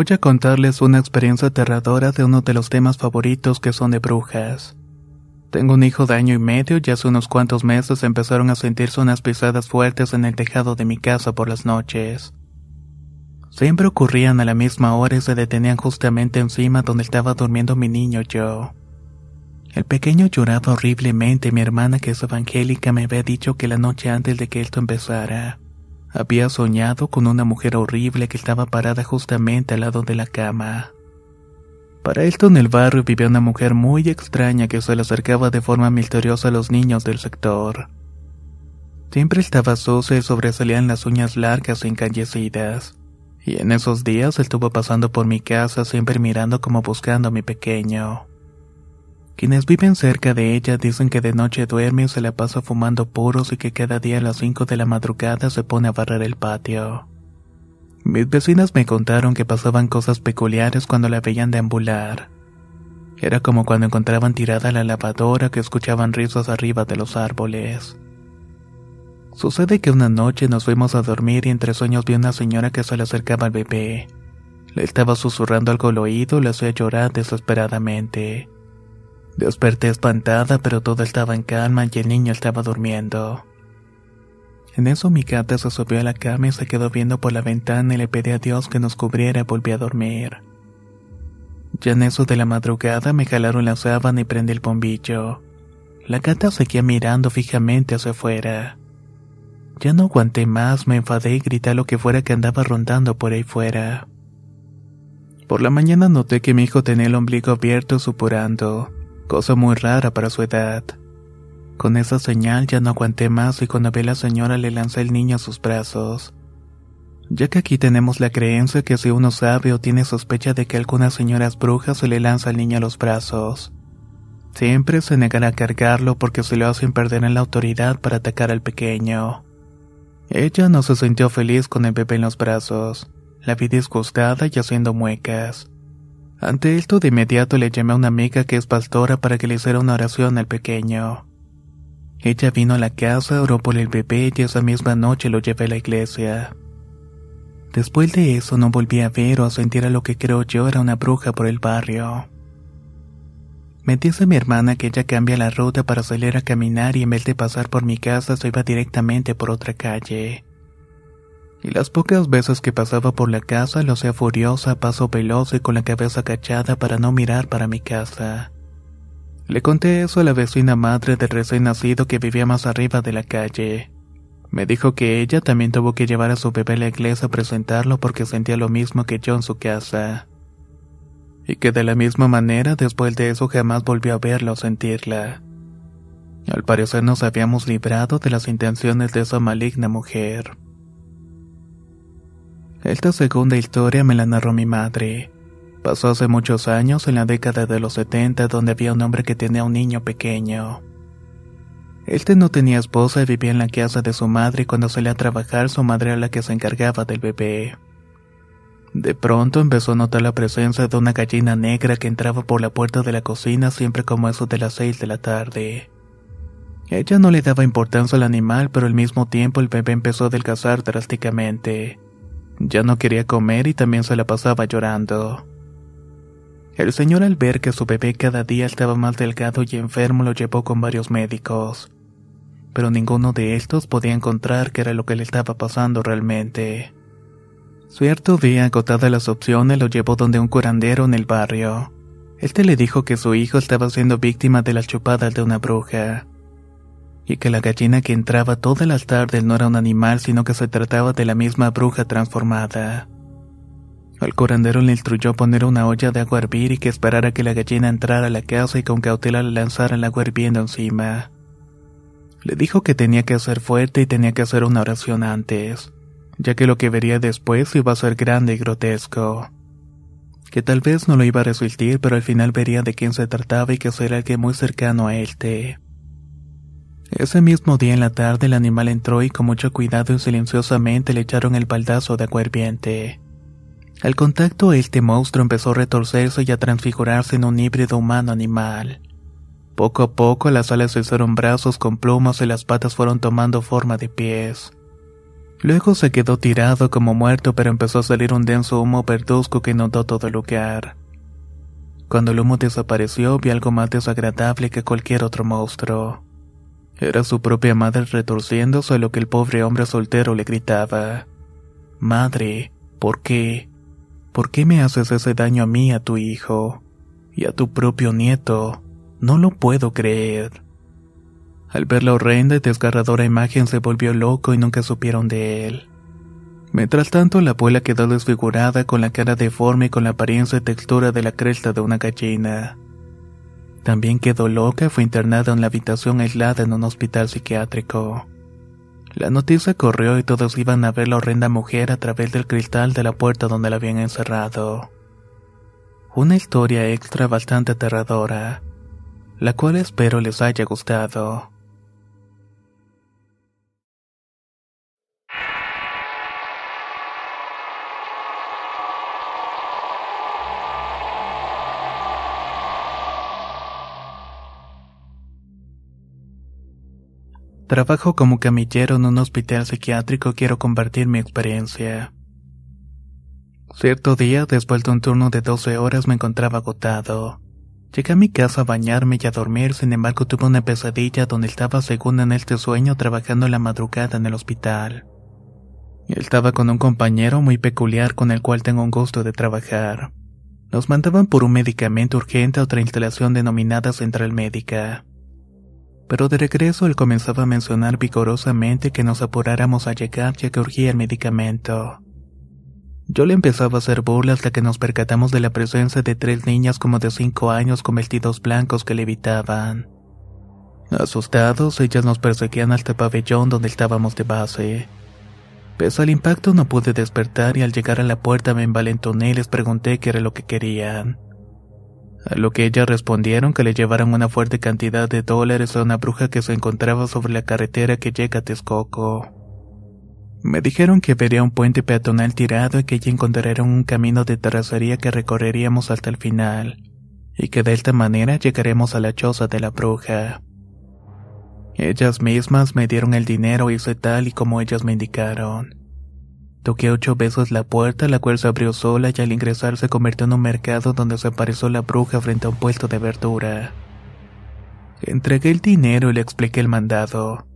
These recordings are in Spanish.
Voy a contarles una experiencia aterradora de uno de los temas favoritos que son de brujas. Tengo un hijo de año y medio y hace unos cuantos meses empezaron a sentirse unas pisadas fuertes en el tejado de mi casa por las noches. Siempre ocurrían a la misma hora y se detenían justamente encima donde estaba durmiendo mi niño yo. El pequeño lloraba horriblemente y mi hermana que es evangélica me había dicho que la noche antes de que esto empezara, había soñado con una mujer horrible que estaba parada justamente al lado de la cama. Para esto en el barrio vivía una mujer muy extraña que se le acercaba de forma misteriosa a los niños del sector. Siempre estaba sucia y sobresalían las uñas largas e encallecidas. Y en esos días estuvo pasando por mi casa siempre mirando como buscando a mi pequeño. Quienes viven cerca de ella dicen que de noche duerme y se la pasa fumando puros y que cada día a las 5 de la madrugada se pone a barrer el patio. Mis vecinas me contaron que pasaban cosas peculiares cuando la veían deambular. Era como cuando encontraban tirada la lavadora que escuchaban risas arriba de los árboles. Sucede que una noche nos fuimos a dormir y entre sueños vi una señora que se le acercaba al bebé. Le estaba susurrando algo al oído y le hacía llorar desesperadamente. Desperté espantada, pero todo estaba en calma y el niño estaba durmiendo. En eso mi gata se subió a la cama y se quedó viendo por la ventana y le pedí a Dios que nos cubriera y volví a dormir. Ya en eso de la madrugada me jalaron la sábana y prendí el bombillo. La gata seguía mirando fijamente hacia afuera. Ya no aguanté más, me enfadé y grité lo que fuera que andaba rondando por ahí fuera. Por la mañana noté que mi hijo tenía el ombligo abierto supurando cosa muy rara para su edad. Con esa señal ya no aguanté más y cuando vi a la señora le lancé el niño a sus brazos. Ya que aquí tenemos la creencia que si uno sabe o tiene sospecha de que alguna señora es bruja se le lanza al niño a los brazos. Siempre se negará a cargarlo porque se lo hacen perder en la autoridad para atacar al pequeño. Ella no se sintió feliz con el bebé en los brazos. La vi disgustada y haciendo muecas. Ante esto de inmediato le llamé a una amiga que es pastora para que le hiciera una oración al pequeño. Ella vino a la casa, oró por el bebé y esa misma noche lo llevé a la iglesia. Después de eso no volví a ver o a sentir a lo que creo yo era una bruja por el barrio. Me dice mi hermana que ella cambia la ruta para salir a caminar y en vez de pasar por mi casa se iba directamente por otra calle y las pocas veces que pasaba por la casa lo hacía furiosa, paso veloz y con la cabeza agachada para no mirar para mi casa. Le conté eso a la vecina madre del recién nacido que vivía más arriba de la calle. Me dijo que ella también tuvo que llevar a su bebé a la iglesia a presentarlo porque sentía lo mismo que yo en su casa. Y que de la misma manera después de eso jamás volvió a verla o sentirla. Al parecer nos habíamos librado de las intenciones de esa maligna mujer. Esta segunda historia me la narró mi madre. Pasó hace muchos años, en la década de los 70, donde había un hombre que tenía un niño pequeño. Este no tenía esposa y vivía en la casa de su madre y cuando salía a trabajar su madre era la que se encargaba del bebé. De pronto empezó a notar la presencia de una gallina negra que entraba por la puerta de la cocina siempre como eso de las seis de la tarde. Ella no le daba importancia al animal, pero al mismo tiempo el bebé empezó a adelgazar drásticamente. Ya no quería comer y también se la pasaba llorando. El señor al ver que su bebé cada día estaba más delgado y enfermo lo llevó con varios médicos, pero ninguno de estos podía encontrar qué era lo que le estaba pasando realmente. Cierto día, agotada las opciones, lo llevó donde un curandero en el barrio. Este le dijo que su hijo estaba siendo víctima de las chupadas de una bruja, y que la gallina que entraba todas las tardes no era un animal, sino que se trataba de la misma bruja transformada. Al curandero le instruyó poner una olla de agua a hervir y que esperara que la gallina entrara a la casa y con cautela le lanzara el agua hirviendo encima. Le dijo que tenía que ser fuerte y tenía que hacer una oración antes, ya que lo que vería después iba a ser grande y grotesco. Que tal vez no lo iba a resistir, pero al final vería de quién se trataba y que sería alguien muy cercano a él. Ese mismo día en la tarde el animal entró y con mucho cuidado y silenciosamente le echaron el baldazo de agua hirviente. Al contacto, este monstruo empezó a retorcerse y a transfigurarse en un híbrido humano-animal. Poco a poco las alas se hicieron brazos con plumas y las patas fueron tomando forma de pies. Luego se quedó tirado como muerto, pero empezó a salir un denso humo verduzco que inundó todo lugar. Cuando el humo desapareció, vi algo más desagradable que cualquier otro monstruo. Era su propia madre retorciéndose a lo que el pobre hombre soltero le gritaba. Madre, ¿por qué? ¿Por qué me haces ese daño a mí, a tu hijo? Y a tu propio nieto. No lo puedo creer. Al ver la horrenda y desgarradora imagen se volvió loco y nunca supieron de él. Mientras tanto, la abuela quedó desfigurada con la cara deforme y con la apariencia y textura de la cresta de una gallina. También quedó loca y fue internada en la habitación aislada en un hospital psiquiátrico. La noticia corrió y todos iban a ver la horrenda mujer a través del cristal de la puerta donde la habían encerrado. Una historia extra bastante aterradora, la cual espero les haya gustado. Trabajo como camillero en un hospital psiquiátrico quiero compartir mi experiencia. Cierto día, después de un turno de 12 horas, me encontraba agotado. Llegué a mi casa a bañarme y a dormir, sin embargo tuve una pesadilla donde estaba según en este sueño trabajando la madrugada en el hospital. Estaba con un compañero muy peculiar con el cual tengo un gusto de trabajar. Nos mandaban por un medicamento urgente a otra instalación denominada Central Médica pero de regreso él comenzaba a mencionar vigorosamente que nos apuráramos a llegar ya que urgía el medicamento. Yo le empezaba a hacer burla hasta que nos percatamos de la presencia de tres niñas como de cinco años con vestidos blancos que le evitaban. Asustados, ellas nos perseguían hasta el pabellón donde estábamos de base. Pese al impacto no pude despertar y al llegar a la puerta me envalentoné y les pregunté qué era lo que querían. A lo que ellas respondieron que le llevaran una fuerte cantidad de dólares a una bruja que se encontraba sobre la carretera que llega a Texcoco. Me dijeron que vería un puente peatonal tirado y que allí encontrarían un camino de terracería que recorreríamos hasta el final, y que de esta manera llegaremos a la choza de la bruja. Ellas mismas me dieron el dinero y hice tal y como ellas me indicaron. Toqué ocho veces la puerta, la cual se abrió sola y al ingresar se convirtió en un mercado donde se apareció la bruja frente a un puesto de verdura. Entregué el dinero y le expliqué el mandado.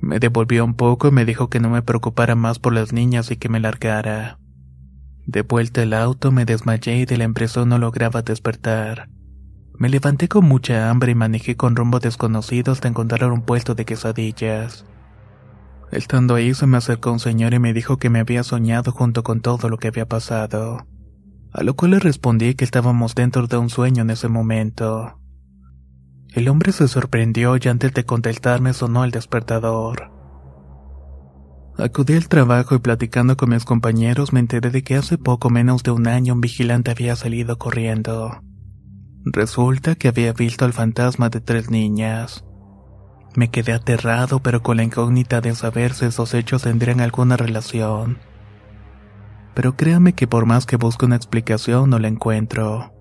Me devolvió un poco y me dijo que no me preocupara más por las niñas y que me largara. De vuelta al auto me desmayé y de la impresión no lograba despertar. Me levanté con mucha hambre y manejé con rumbo desconocido hasta encontrar un puesto de quesadillas. Estando ahí se me acercó un señor y me dijo que me había soñado junto con todo lo que había pasado. A lo cual le respondí que estábamos dentro de un sueño en ese momento. El hombre se sorprendió y antes de contestarme sonó el despertador. Acudí al trabajo y platicando con mis compañeros me enteré de que hace poco menos de un año un vigilante había salido corriendo. Resulta que había visto al fantasma de tres niñas. Me quedé aterrado pero con la incógnita de saber si esos hechos tendrían alguna relación. Pero créame que por más que busque una explicación no la encuentro.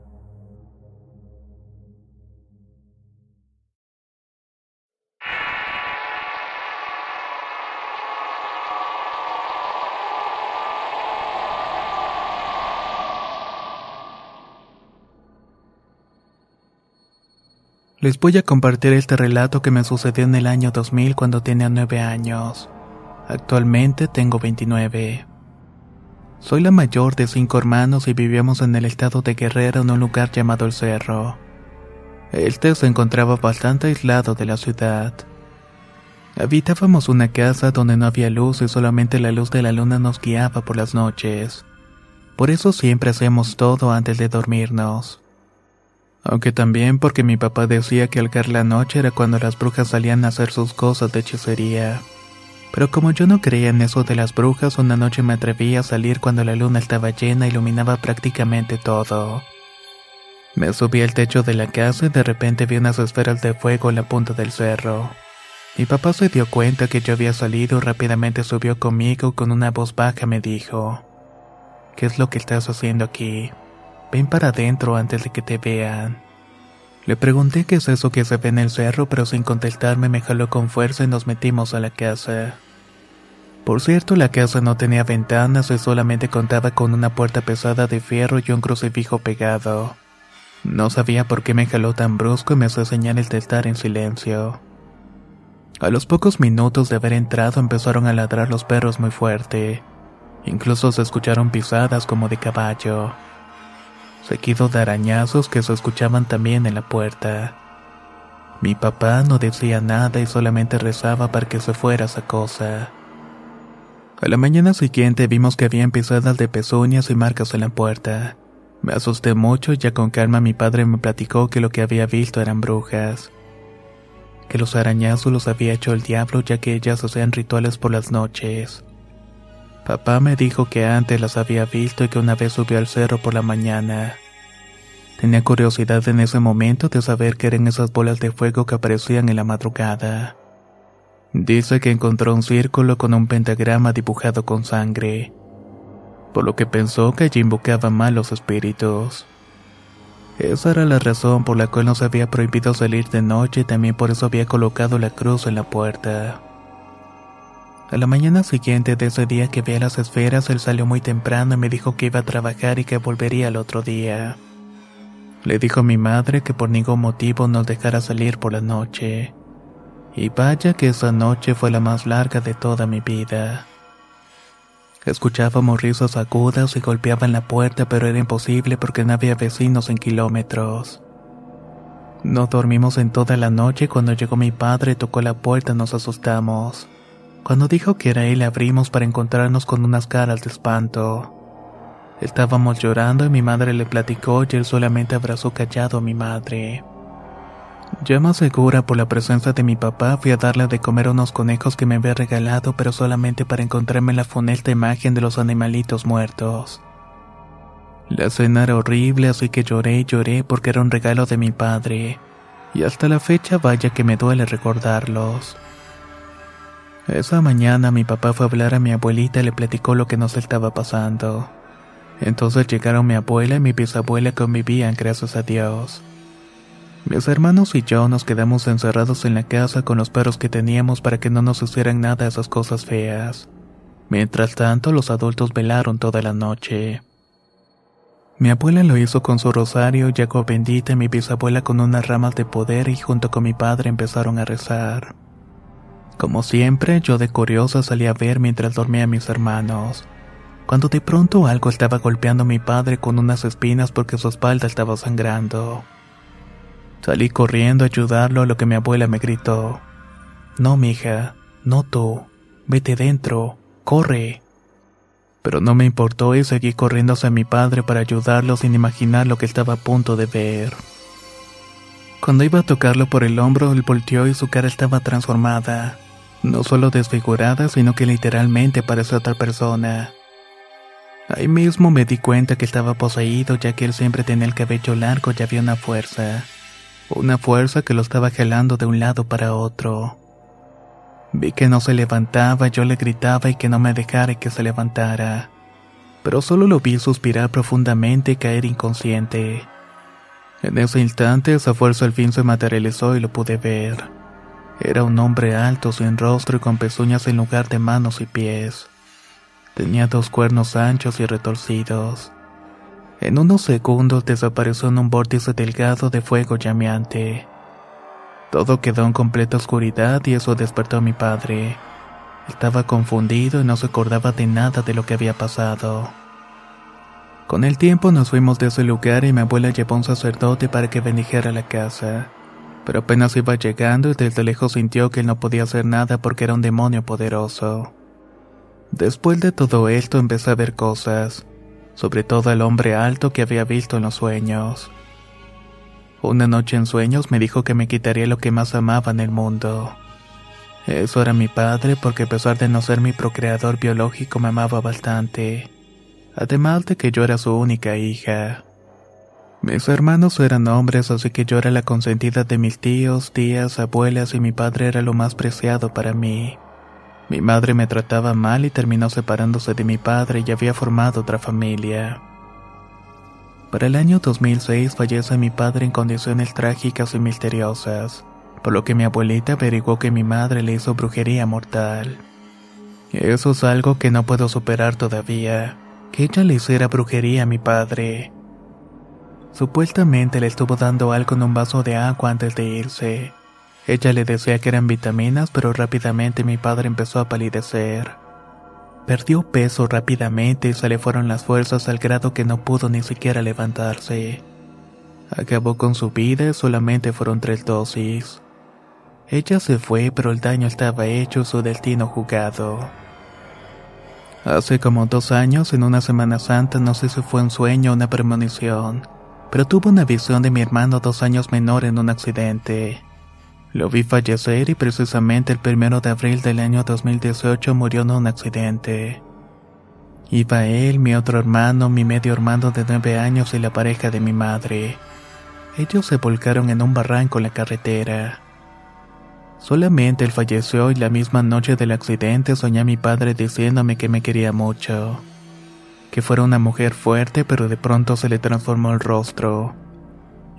Les voy a compartir este relato que me sucedió en el año 2000 cuando tenía 9 años. Actualmente tengo 29. Soy la mayor de cinco hermanos y vivíamos en el estado de Guerrero en un lugar llamado El Cerro. Este se encontraba bastante aislado de la ciudad. Habitábamos una casa donde no había luz y solamente la luz de la luna nos guiaba por las noches. Por eso siempre hacíamos todo antes de dormirnos aunque también porque mi papá decía que al la noche era cuando las brujas salían a hacer sus cosas de hechicería. Pero como yo no creía en eso de las brujas, una noche me atreví a salir cuando la luna estaba llena y iluminaba prácticamente todo. Me subí al techo de la casa y de repente vi unas esferas de fuego en la punta del cerro. Mi papá se dio cuenta que yo había salido y rápidamente subió conmigo con una voz baja me dijo, ¿Qué es lo que estás haciendo aquí? Ven para adentro antes de que te vean. Le pregunté qué es eso que se ve en el cerro, pero sin contestarme me jaló con fuerza y nos metimos a la casa. Por cierto, la casa no tenía ventanas y solamente contaba con una puerta pesada de fierro y un crucifijo pegado. No sabía por qué me jaló tan brusco y me hizo señales de estar en silencio. A los pocos minutos de haber entrado empezaron a ladrar los perros muy fuerte. Incluso se escucharon pisadas como de caballo seguido de arañazos que se escuchaban también en la puerta. Mi papá no decía nada y solamente rezaba para que se fuera esa cosa. A la mañana siguiente vimos que había pisadas de pezuñas y marcas en la puerta. Me asusté mucho ya con calma mi padre me platicó que lo que había visto eran brujas. Que los arañazos los había hecho el diablo ya que ellas hacían rituales por las noches. Papá me dijo que antes las había visto y que una vez subió al cerro por la mañana. Tenía curiosidad en ese momento de saber qué eran esas bolas de fuego que aparecían en la madrugada. Dice que encontró un círculo con un pentagrama dibujado con sangre, por lo que pensó que allí invocaban malos espíritus. Esa era la razón por la cual nos había prohibido salir de noche y también por eso había colocado la cruz en la puerta. A la mañana siguiente de ese día que vi a las esferas, él salió muy temprano y me dijo que iba a trabajar y que volvería al otro día. Le dijo a mi madre que por ningún motivo nos dejara salir por la noche. Y vaya que esa noche fue la más larga de toda mi vida. Escuchábamos risas agudas y golpeaban la puerta, pero era imposible porque no había vecinos en kilómetros. No dormimos en toda la noche cuando llegó mi padre y tocó la puerta nos asustamos. Cuando dijo que era él abrimos para encontrarnos con unas caras de espanto. Estábamos llorando y mi madre le platicó y él solamente abrazó callado a mi madre. Ya más segura por la presencia de mi papá, fui a darle de comer unos conejos que me había regalado, pero solamente para encontrarme la funesta imagen de los animalitos muertos. La cena era horrible, así que lloré y lloré porque era un regalo de mi padre. Y hasta la fecha vaya que me duele recordarlos. Esa mañana mi papá fue a hablar a mi abuelita y le platicó lo que nos estaba pasando. Entonces llegaron mi abuela y mi bisabuela convivían, gracias a Dios. Mis hermanos y yo nos quedamos encerrados en la casa con los perros que teníamos para que no nos hicieran nada esas cosas feas. Mientras tanto, los adultos velaron toda la noche. Mi abuela lo hizo con su rosario y agua bendita y mi bisabuela con unas ramas de poder y junto con mi padre empezaron a rezar. Como siempre, yo de curiosa salí a ver mientras dormía mis hermanos. Cuando de pronto algo estaba golpeando a mi padre con unas espinas porque su espalda estaba sangrando. Salí corriendo a ayudarlo a lo que mi abuela me gritó. No, mija, no tú. Vete dentro, corre. Pero no me importó y seguí corriendo hacia mi padre para ayudarlo sin imaginar lo que estaba a punto de ver. Cuando iba a tocarlo por el hombro, él volteó y su cara estaba transformada. No solo desfigurada, sino que literalmente parecía otra persona. Ahí mismo me di cuenta que estaba poseído ya que él siempre tenía el cabello largo y había una fuerza. Una fuerza que lo estaba jalando de un lado para otro. Vi que no se levantaba, yo le gritaba y que no me dejara que se levantara. Pero solo lo vi suspirar profundamente y caer inconsciente. En ese instante esa fuerza al fin se materializó y lo pude ver. Era un hombre alto, sin rostro y con pezuñas en lugar de manos y pies. Tenía dos cuernos anchos y retorcidos. En unos segundos desapareció en un vórtice delgado de fuego llameante. Todo quedó en completa oscuridad y eso despertó a mi padre. Estaba confundido y no se acordaba de nada de lo que había pasado. Con el tiempo nos fuimos de ese lugar y mi abuela llevó a un sacerdote para que bendijera la casa pero apenas iba llegando y desde lejos sintió que él no podía hacer nada porque era un demonio poderoso. Después de todo esto empecé a ver cosas, sobre todo al hombre alto que había visto en los sueños. Una noche en sueños me dijo que me quitaría lo que más amaba en el mundo. Eso era mi padre porque a pesar de no ser mi procreador biológico me amaba bastante, además de que yo era su única hija. Mis hermanos eran hombres, así que yo era la consentida de mis tíos, tías, abuelas y mi padre era lo más preciado para mí. Mi madre me trataba mal y terminó separándose de mi padre y había formado otra familia. Para el año 2006 fallece mi padre en condiciones trágicas y misteriosas, por lo que mi abuelita averiguó que mi madre le hizo brujería mortal. Eso es algo que no puedo superar todavía, que ella le hiciera brujería a mi padre. Supuestamente le estuvo dando algo en un vaso de agua antes de irse. Ella le decía que eran vitaminas, pero rápidamente mi padre empezó a palidecer. Perdió peso rápidamente y se le fueron las fuerzas al grado que no pudo ni siquiera levantarse. Acabó con su vida y solamente fueron tres dosis. Ella se fue, pero el daño estaba hecho, su destino jugado. Hace como dos años, en una Semana Santa, no sé si fue un sueño o una premonición pero tuvo una visión de mi hermano dos años menor en un accidente. Lo vi fallecer y precisamente el primero de abril del año 2018 murió en un accidente. Iba él, mi otro hermano, mi medio hermano de nueve años y la pareja de mi madre. Ellos se volcaron en un barranco en la carretera. Solamente él falleció y la misma noche del accidente soñé a mi padre diciéndome que me quería mucho que fuera una mujer fuerte, pero de pronto se le transformó el rostro.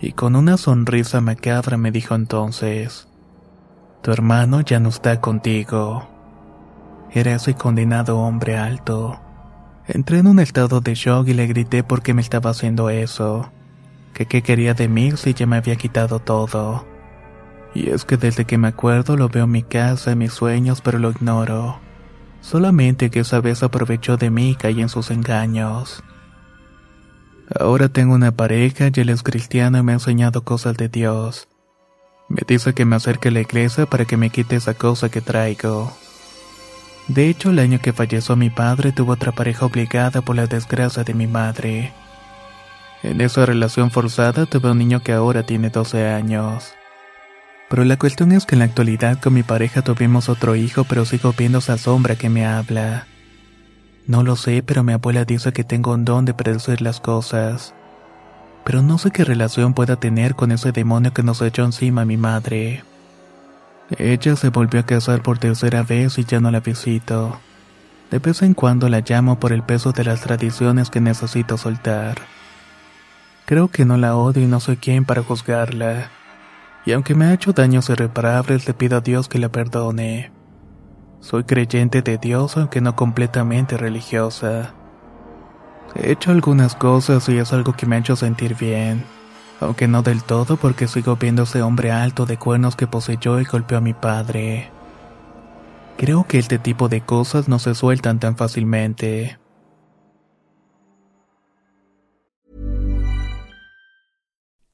Y con una sonrisa macabra me dijo entonces, Tu hermano ya no está contigo. Era ese condenado hombre alto. Entré en un estado de shock y le grité porque me estaba haciendo eso. Que qué quería de mí si ya me había quitado todo. Y es que desde que me acuerdo lo veo en mi casa, en mis sueños, pero lo ignoro. Solamente que esa vez aprovechó de mí y caí en sus engaños. Ahora tengo una pareja y él es cristiano y me ha enseñado cosas de Dios. Me dice que me acerque a la iglesia para que me quite esa cosa que traigo. De hecho, el año que falleció mi padre tuvo otra pareja obligada por la desgracia de mi madre. En esa relación forzada tuve un niño que ahora tiene 12 años. Pero la cuestión es que en la actualidad con mi pareja tuvimos otro hijo, pero sigo viendo esa sombra que me habla. No lo sé, pero mi abuela dice que tengo un don de predecir las cosas. Pero no sé qué relación pueda tener con ese demonio que nos echó encima a mi madre. Ella se volvió a casar por tercera vez y ya no la visito. De vez en cuando la llamo por el peso de las tradiciones que necesito soltar. Creo que no la odio y no soy quien para juzgarla y aunque me ha hecho daños irreparables le pido a Dios que la perdone. Soy creyente de Dios aunque no completamente religiosa. He hecho algunas cosas y es algo que me ha hecho sentir bien, aunque no del todo porque sigo viendo ese hombre alto de cuernos que poseyó y golpeó a mi padre. Creo que este tipo de cosas no se sueltan tan fácilmente.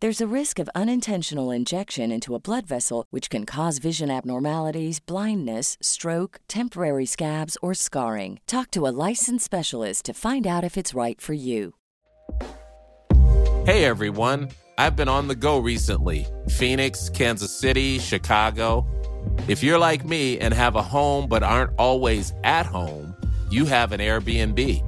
There's a risk of unintentional injection into a blood vessel, which can cause vision abnormalities, blindness, stroke, temporary scabs, or scarring. Talk to a licensed specialist to find out if it's right for you. Hey everyone, I've been on the go recently Phoenix, Kansas City, Chicago. If you're like me and have a home but aren't always at home, you have an Airbnb.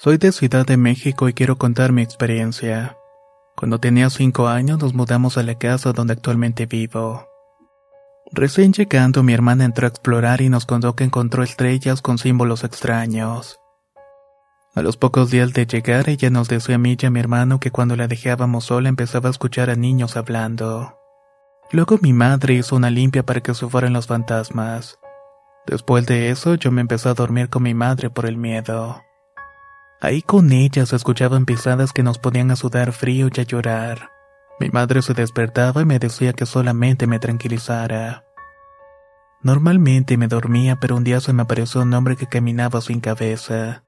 Soy de Ciudad de México y quiero contar mi experiencia. Cuando tenía cinco años nos mudamos a la casa donde actualmente vivo. Recién llegando mi hermana entró a explorar y nos contó que encontró estrellas con símbolos extraños. A los pocos días de llegar ella nos decía a mí y a mi hermano que cuando la dejábamos sola empezaba a escuchar a niños hablando. Luego mi madre hizo una limpia para que se fueran los fantasmas. Después de eso yo me empecé a dormir con mi madre por el miedo. Ahí con ella se escuchaban pisadas que nos podían a sudar frío y a llorar. Mi madre se despertaba y me decía que solamente me tranquilizara. Normalmente me dormía, pero un día se me apareció un hombre que caminaba sin cabeza.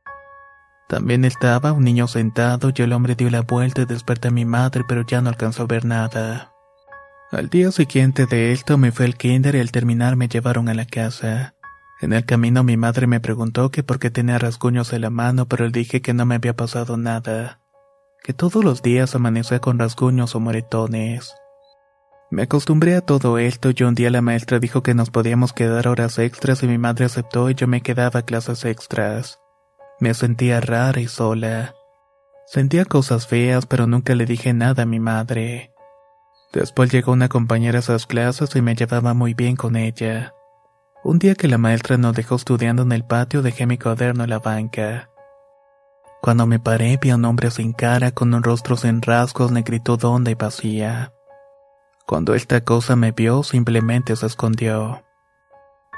También estaba un niño sentado y el hombre dio la vuelta y desperté a mi madre, pero ya no alcanzó a ver nada. Al día siguiente de esto me fue al kinder y al terminar me llevaron a la casa. En el camino mi madre me preguntó que por qué tenía rasguños en la mano, pero le dije que no me había pasado nada, que todos los días amanecía con rasguños o moretones. Me acostumbré a todo esto y un día la maestra dijo que nos podíamos quedar horas extras y mi madre aceptó y yo me quedaba clases extras. Me sentía rara y sola. Sentía cosas feas, pero nunca le dije nada a mi madre. Después llegó una compañera a esas clases y me llevaba muy bien con ella. Un día que la maestra nos dejó estudiando en el patio dejé mi cuaderno en la banca. Cuando me paré vi a un hombre sin cara con un rostro sin rasgos, negritud honda y vacía. Cuando esta cosa me vio simplemente se escondió.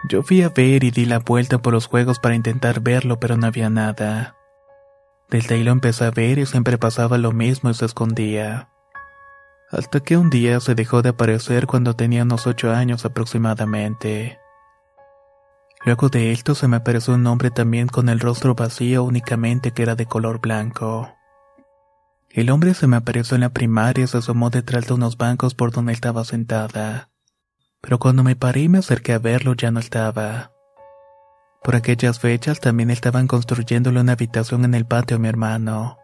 Yo fui a ver y di la vuelta por los juegos para intentar verlo pero no había nada. Desde ahí lo empecé a ver y siempre pasaba lo mismo y se escondía. Hasta que un día se dejó de aparecer cuando tenía unos ocho años aproximadamente. Luego de esto se me apareció un hombre también con el rostro vacío únicamente que era de color blanco. El hombre se me apareció en la primaria y se asomó detrás de unos bancos por donde estaba sentada. Pero cuando me paré y me acerqué a verlo ya no estaba. Por aquellas fechas también estaban construyéndole una habitación en el patio a mi hermano.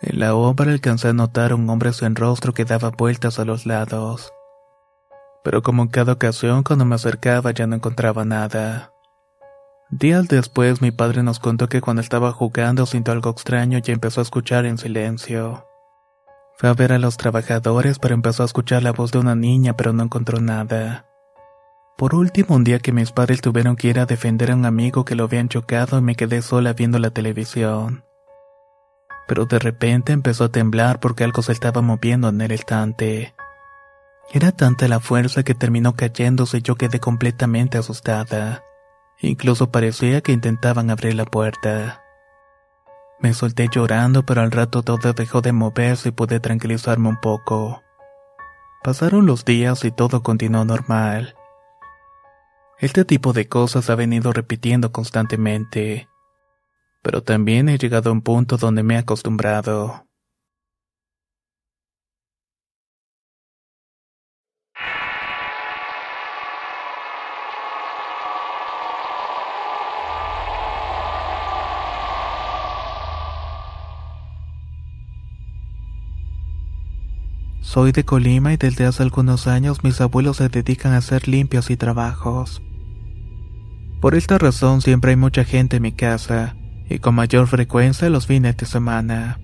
En la obra alcancé a notar un hombre sin rostro que daba vueltas a los lados pero como en cada ocasión cuando me acercaba ya no encontraba nada. Días después mi padre nos contó que cuando estaba jugando sintió algo extraño y empezó a escuchar en silencio. Fue a ver a los trabajadores pero empezó a escuchar la voz de una niña pero no encontró nada. Por último, un día que mis padres tuvieron que ir a defender a un amigo que lo habían chocado y me quedé sola viendo la televisión. Pero de repente empezó a temblar porque algo se estaba moviendo en el estante. Era tanta la fuerza que terminó cayéndose y yo quedé completamente asustada. Incluso parecía que intentaban abrir la puerta. Me solté llorando, pero al rato todo dejó de moverse y pude tranquilizarme un poco. Pasaron los días y todo continuó normal. Este tipo de cosas ha venido repitiendo constantemente, pero también he llegado a un punto donde me he acostumbrado. Soy de Colima y desde hace algunos años mis abuelos se dedican a hacer limpios y trabajos. Por esta razón siempre hay mucha gente en mi casa, y con mayor frecuencia los fines de semana.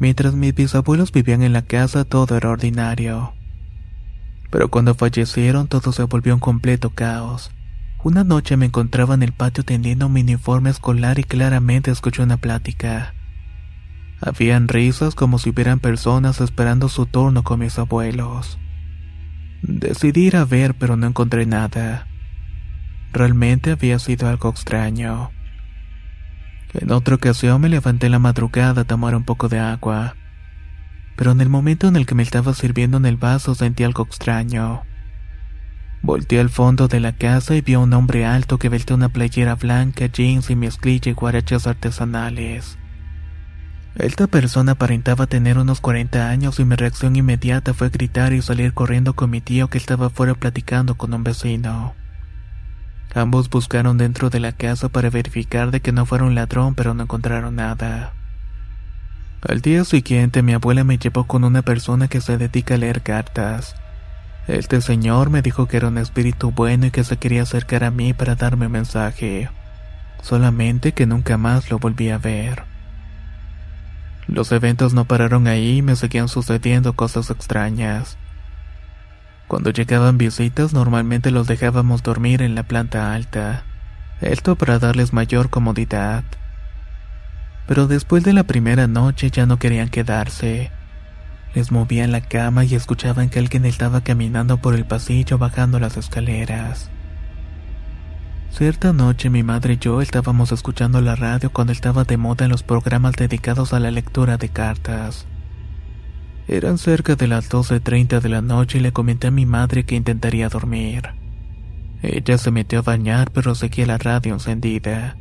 Mientras mis bisabuelos vivían en la casa todo era ordinario. Pero cuando fallecieron todo se volvió un completo caos. Una noche me encontraba en el patio tendiendo mi uniforme escolar y claramente escuché una plática. Habían risas como si hubieran personas esperando su turno con mis abuelos. Decidí ir a ver pero no encontré nada. Realmente había sido algo extraño. En otra ocasión me levanté la madrugada a tomar un poco de agua. Pero en el momento en el que me estaba sirviendo en el vaso sentí algo extraño. Volteé al fondo de la casa y vi a un hombre alto que vestía una playera blanca, jeans y mezclilla y guarachas artesanales. Esta persona aparentaba tener unos 40 años y mi reacción inmediata fue gritar y salir corriendo con mi tío que estaba fuera platicando con un vecino. Ambos buscaron dentro de la casa para verificar de que no fuera un ladrón, pero no encontraron nada. Al día siguiente mi abuela me llevó con una persona que se dedica a leer cartas. Este señor me dijo que era un espíritu bueno y que se quería acercar a mí para darme un mensaje. Solamente que nunca más lo volví a ver. Los eventos no pararon ahí y me seguían sucediendo cosas extrañas. Cuando llegaban visitas normalmente los dejábamos dormir en la planta alta, esto para darles mayor comodidad. Pero después de la primera noche ya no querían quedarse. Les movían la cama y escuchaban que alguien estaba caminando por el pasillo bajando las escaleras. Cierta noche mi madre y yo estábamos escuchando la radio cuando estaba de moda en los programas dedicados a la lectura de cartas. Eran cerca de las 12.30 de la noche y le comenté a mi madre que intentaría dormir. Ella se metió a bañar pero seguía la radio encendida.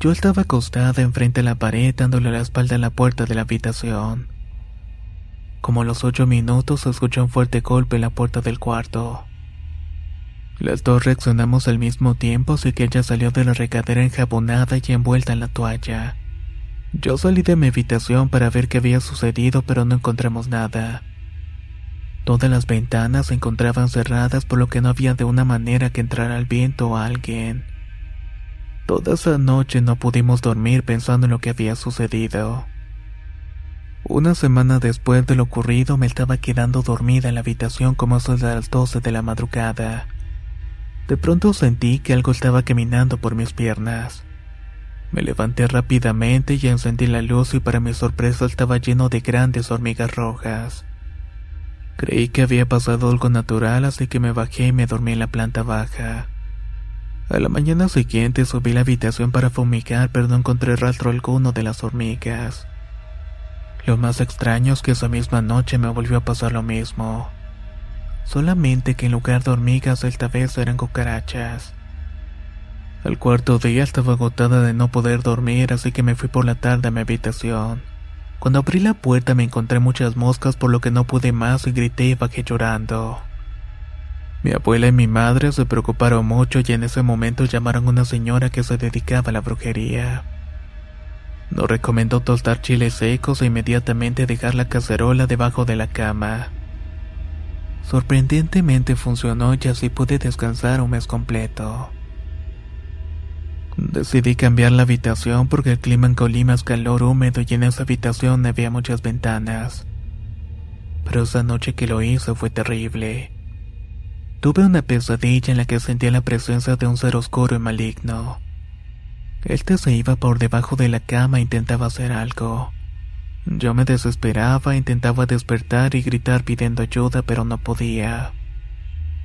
Yo estaba acostada enfrente de la pared dándole la espalda a la puerta de la habitación. Como a los ocho minutos escuché un fuerte golpe en la puerta del cuarto. Las dos reaccionamos al mismo tiempo, así que ella salió de la regadera enjabonada y envuelta en la toalla. Yo salí de mi habitación para ver qué había sucedido, pero no encontramos nada. Todas las ventanas se encontraban cerradas, por lo que no había de una manera que entrara el viento o alguien. Toda esa noche no pudimos dormir pensando en lo que había sucedido. Una semana después de lo ocurrido me estaba quedando dormida en la habitación como a las 12 de la madrugada. De pronto sentí que algo estaba caminando por mis piernas. Me levanté rápidamente y encendí la luz y para mi sorpresa estaba lleno de grandes hormigas rojas. Creí que había pasado algo natural así que me bajé y me dormí en la planta baja. A la mañana siguiente subí a la habitación para fumigar pero no encontré rastro alguno de las hormigas. Lo más extraño es que esa misma noche me volvió a pasar lo mismo. Solamente que en lugar de hormigas esta vez eran cucarachas. Al cuarto día estaba agotada de no poder dormir, así que me fui por la tarde a mi habitación. Cuando abrí la puerta me encontré muchas moscas por lo que no pude más y grité y bajé llorando. Mi abuela y mi madre se preocuparon mucho y en ese momento llamaron a una señora que se dedicaba a la brujería. Nos recomendó tostar chiles secos e inmediatamente dejar la cacerola debajo de la cama. Sorprendentemente funcionó y así pude descansar un mes completo. Decidí cambiar la habitación porque el clima en Colima es calor húmedo y en esa habitación había muchas ventanas. Pero esa noche que lo hice fue terrible. Tuve una pesadilla en la que sentía la presencia de un ser oscuro y maligno. Este se iba por debajo de la cama e intentaba hacer algo. Yo me desesperaba, intentaba despertar y gritar pidiendo ayuda, pero no podía.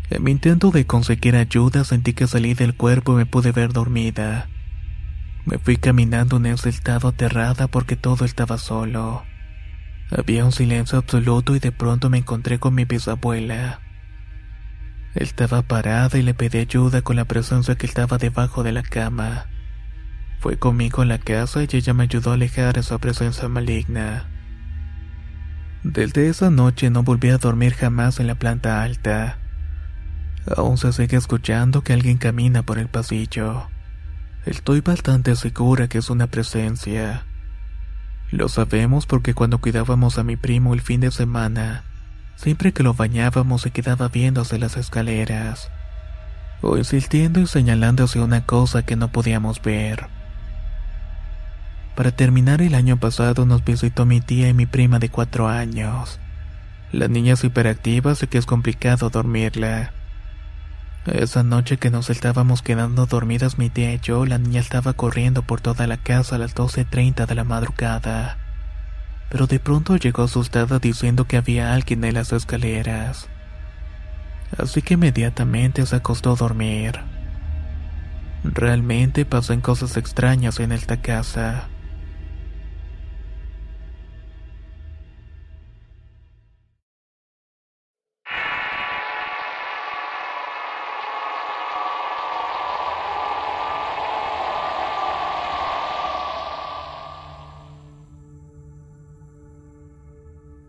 En mi intento de conseguir ayuda sentí que salí del cuerpo y me pude ver dormida. Me fui caminando en ese estado aterrada porque todo estaba solo. Había un silencio absoluto y de pronto me encontré con mi bisabuela. Estaba parada y le pedí ayuda con la presencia que estaba debajo de la cama. Fue conmigo a la casa y ella me ayudó a alejar esa presencia maligna. Desde esa noche no volví a dormir jamás en la planta alta. Aún se sigue escuchando que alguien camina por el pasillo. Estoy bastante segura que es una presencia. Lo sabemos porque cuando cuidábamos a mi primo el fin de semana, siempre que lo bañábamos se quedaba viendo hacia las escaleras, o insistiendo y señalando hacia una cosa que no podíamos ver. Para terminar el año pasado nos visitó mi tía y mi prima de cuatro años. La niña es hiperactiva, así que es complicado dormirla. Esa noche que nos estábamos quedando dormidas mi tía y yo, la niña estaba corriendo por toda la casa a las 12.30 de la madrugada. Pero de pronto llegó asustada diciendo que había alguien en las escaleras. Así que inmediatamente se acostó a dormir. Realmente pasan cosas extrañas en esta casa.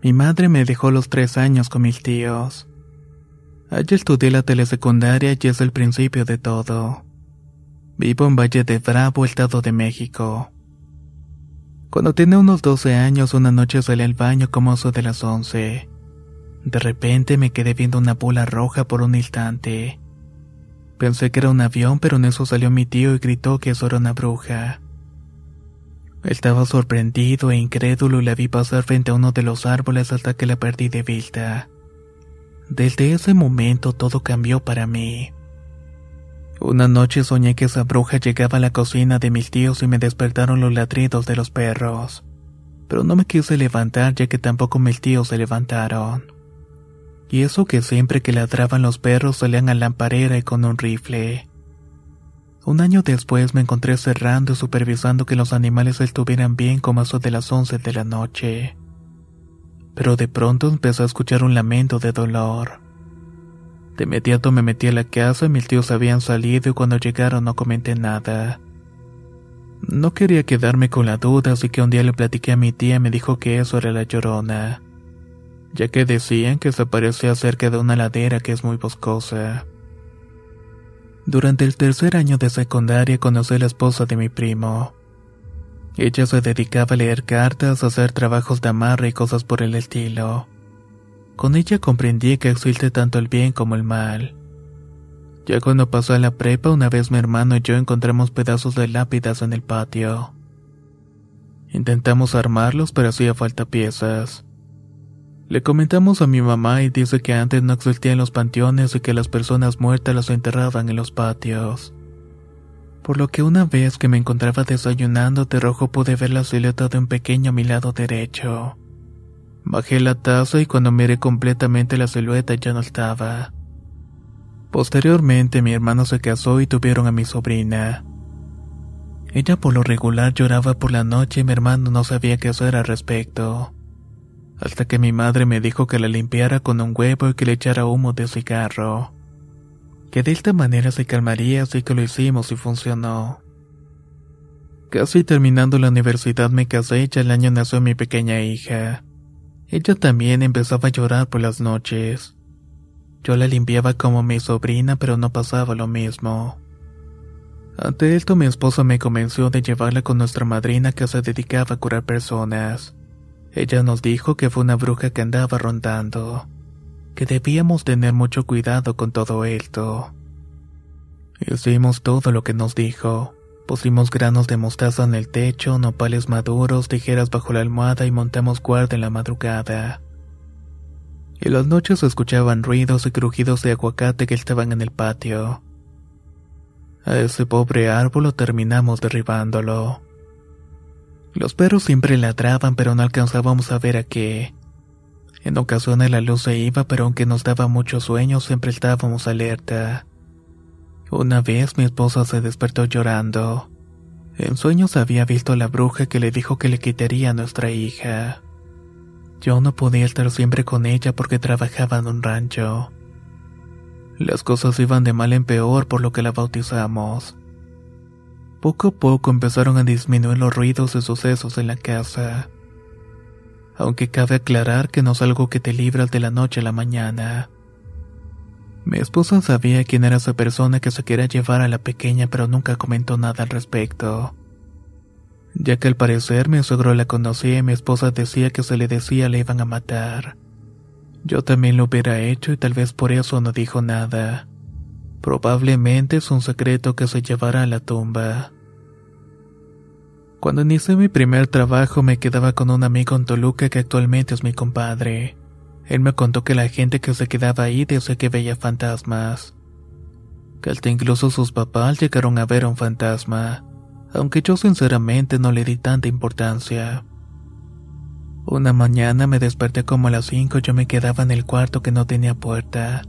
Mi madre me dejó los tres años con mis tíos. Allí estudié la telesecundaria y es el principio de todo. Vivo en Valle de Bravo, Estado de México. Cuando tenía unos 12 años, una noche salí al baño como eso de las 11. De repente me quedé viendo una bola roja por un instante. Pensé que era un avión, pero en eso salió mi tío y gritó que eso era una bruja. Estaba sorprendido e incrédulo y la vi pasar frente a uno de los árboles hasta que la perdí de vista. Desde ese momento todo cambió para mí. Una noche soñé que esa bruja llegaba a la cocina de mis tíos y me despertaron los ladridos de los perros. Pero no me quise levantar ya que tampoco mis tíos se levantaron. Y eso que siempre que ladraban los perros salían a la lamparera y con un rifle. Un año después me encontré cerrando y supervisando que los animales estuvieran bien como eso de las 11 de la noche. Pero de pronto empezó a escuchar un lamento de dolor. De inmediato me metí a la casa y mis tíos habían salido y cuando llegaron no comenté nada. No quería quedarme con la duda, así que un día le platiqué a mi tía y me dijo que eso era la llorona, ya que decían que se aparecía cerca de una ladera que es muy boscosa. Durante el tercer año de secundaria conocí a la esposa de mi primo. Ella se dedicaba a leer cartas, hacer trabajos de amarre y cosas por el estilo. Con ella comprendí que existe tanto el bien como el mal. Ya cuando pasó a la prepa, una vez mi hermano y yo encontramos pedazos de lápidas en el patio. Intentamos armarlos, pero hacía falta piezas. Le comentamos a mi mamá y dice que antes no existían los panteones y que las personas muertas las enterraban en los patios. Por lo que una vez que me encontraba desayunando de rojo pude ver la silueta de un pequeño a mi lado derecho. Bajé la taza y cuando miré completamente la silueta ya no estaba. Posteriormente mi hermano se casó y tuvieron a mi sobrina. Ella por lo regular lloraba por la noche y mi hermano no sabía qué hacer al respecto hasta que mi madre me dijo que la limpiara con un huevo y que le echara humo de cigarro. Que de esta manera se calmaría, así que lo hicimos y funcionó. Casi terminando la universidad me casé y al año nació mi pequeña hija. Ella también empezaba a llorar por las noches. Yo la limpiaba como mi sobrina, pero no pasaba lo mismo. Ante esto mi esposa me convenció de llevarla con nuestra madrina que se dedicaba a curar personas. Ella nos dijo que fue una bruja que andaba rondando, que debíamos tener mucho cuidado con todo esto. Hicimos todo lo que nos dijo. Pusimos granos de mostaza en el techo, nopales maduros, tijeras bajo la almohada y montamos guardia en la madrugada. En las noches se escuchaban ruidos y crujidos de aguacate que estaban en el patio. A ese pobre árbol lo terminamos derribándolo. Los perros siempre ladraban, pero no alcanzábamos a ver a qué. En ocasiones la luz se iba, pero aunque nos daba mucho sueño, siempre estábamos alerta. Una vez mi esposa se despertó llorando. En sueños había visto a la bruja que le dijo que le quitaría a nuestra hija. Yo no podía estar siempre con ella porque trabajaba en un rancho. Las cosas iban de mal en peor por lo que la bautizamos. Poco a poco empezaron a disminuir los ruidos y sucesos en la casa. Aunque cabe aclarar que no es algo que te libras de la noche a la mañana. Mi esposa sabía quién era esa persona que se quería llevar a la pequeña pero nunca comentó nada al respecto. ya que al parecer mi suegro la conocía y mi esposa decía que se le decía le iban a matar. Yo también lo hubiera hecho y tal vez por eso no dijo nada. Probablemente es un secreto que se llevará a la tumba. Cuando inicié mi primer trabajo me quedaba con un amigo en Toluca que actualmente es mi compadre. Él me contó que la gente que se quedaba ahí decía que veía fantasmas. Que hasta incluso sus papás llegaron a ver a un fantasma, aunque yo sinceramente no le di tanta importancia. Una mañana me desperté como a las 5 yo me quedaba en el cuarto que no tenía puerta,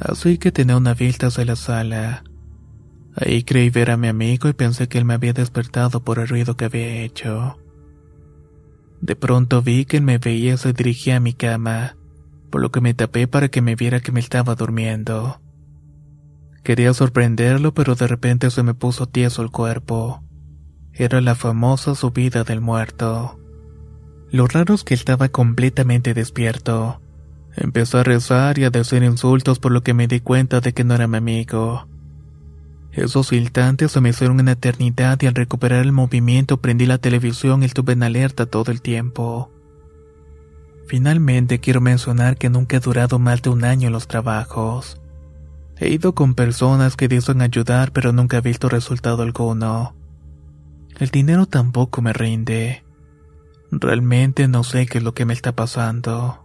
así que tenía una vista hacia la sala. Ahí creí ver a mi amigo y pensé que él me había despertado por el ruido que había hecho. De pronto vi que él me veía y se dirigía a mi cama, por lo que me tapé para que me viera que me estaba durmiendo. Quería sorprenderlo, pero de repente se me puso tieso el cuerpo. Era la famosa subida del muerto. Lo raro es que estaba completamente despierto. Empezó a rezar y a decir insultos por lo que me di cuenta de que no era mi amigo. Esos instantes se me hicieron una eternidad y al recuperar el movimiento prendí la televisión y estuve en alerta todo el tiempo. Finalmente quiero mencionar que nunca he durado más de un año en los trabajos. He ido con personas que dicen ayudar pero nunca he visto resultado alguno. El dinero tampoco me rinde. Realmente no sé qué es lo que me está pasando.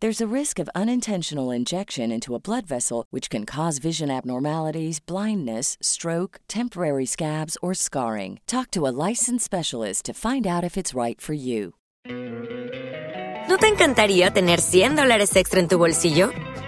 There's a risk of unintentional injection into a blood vessel, which can cause vision abnormalities, blindness, stroke, temporary scabs, or scarring. Talk to a licensed specialist to find out if it's right for you. ¿No te encantaría tener 100 dólares extra en tu bolsillo?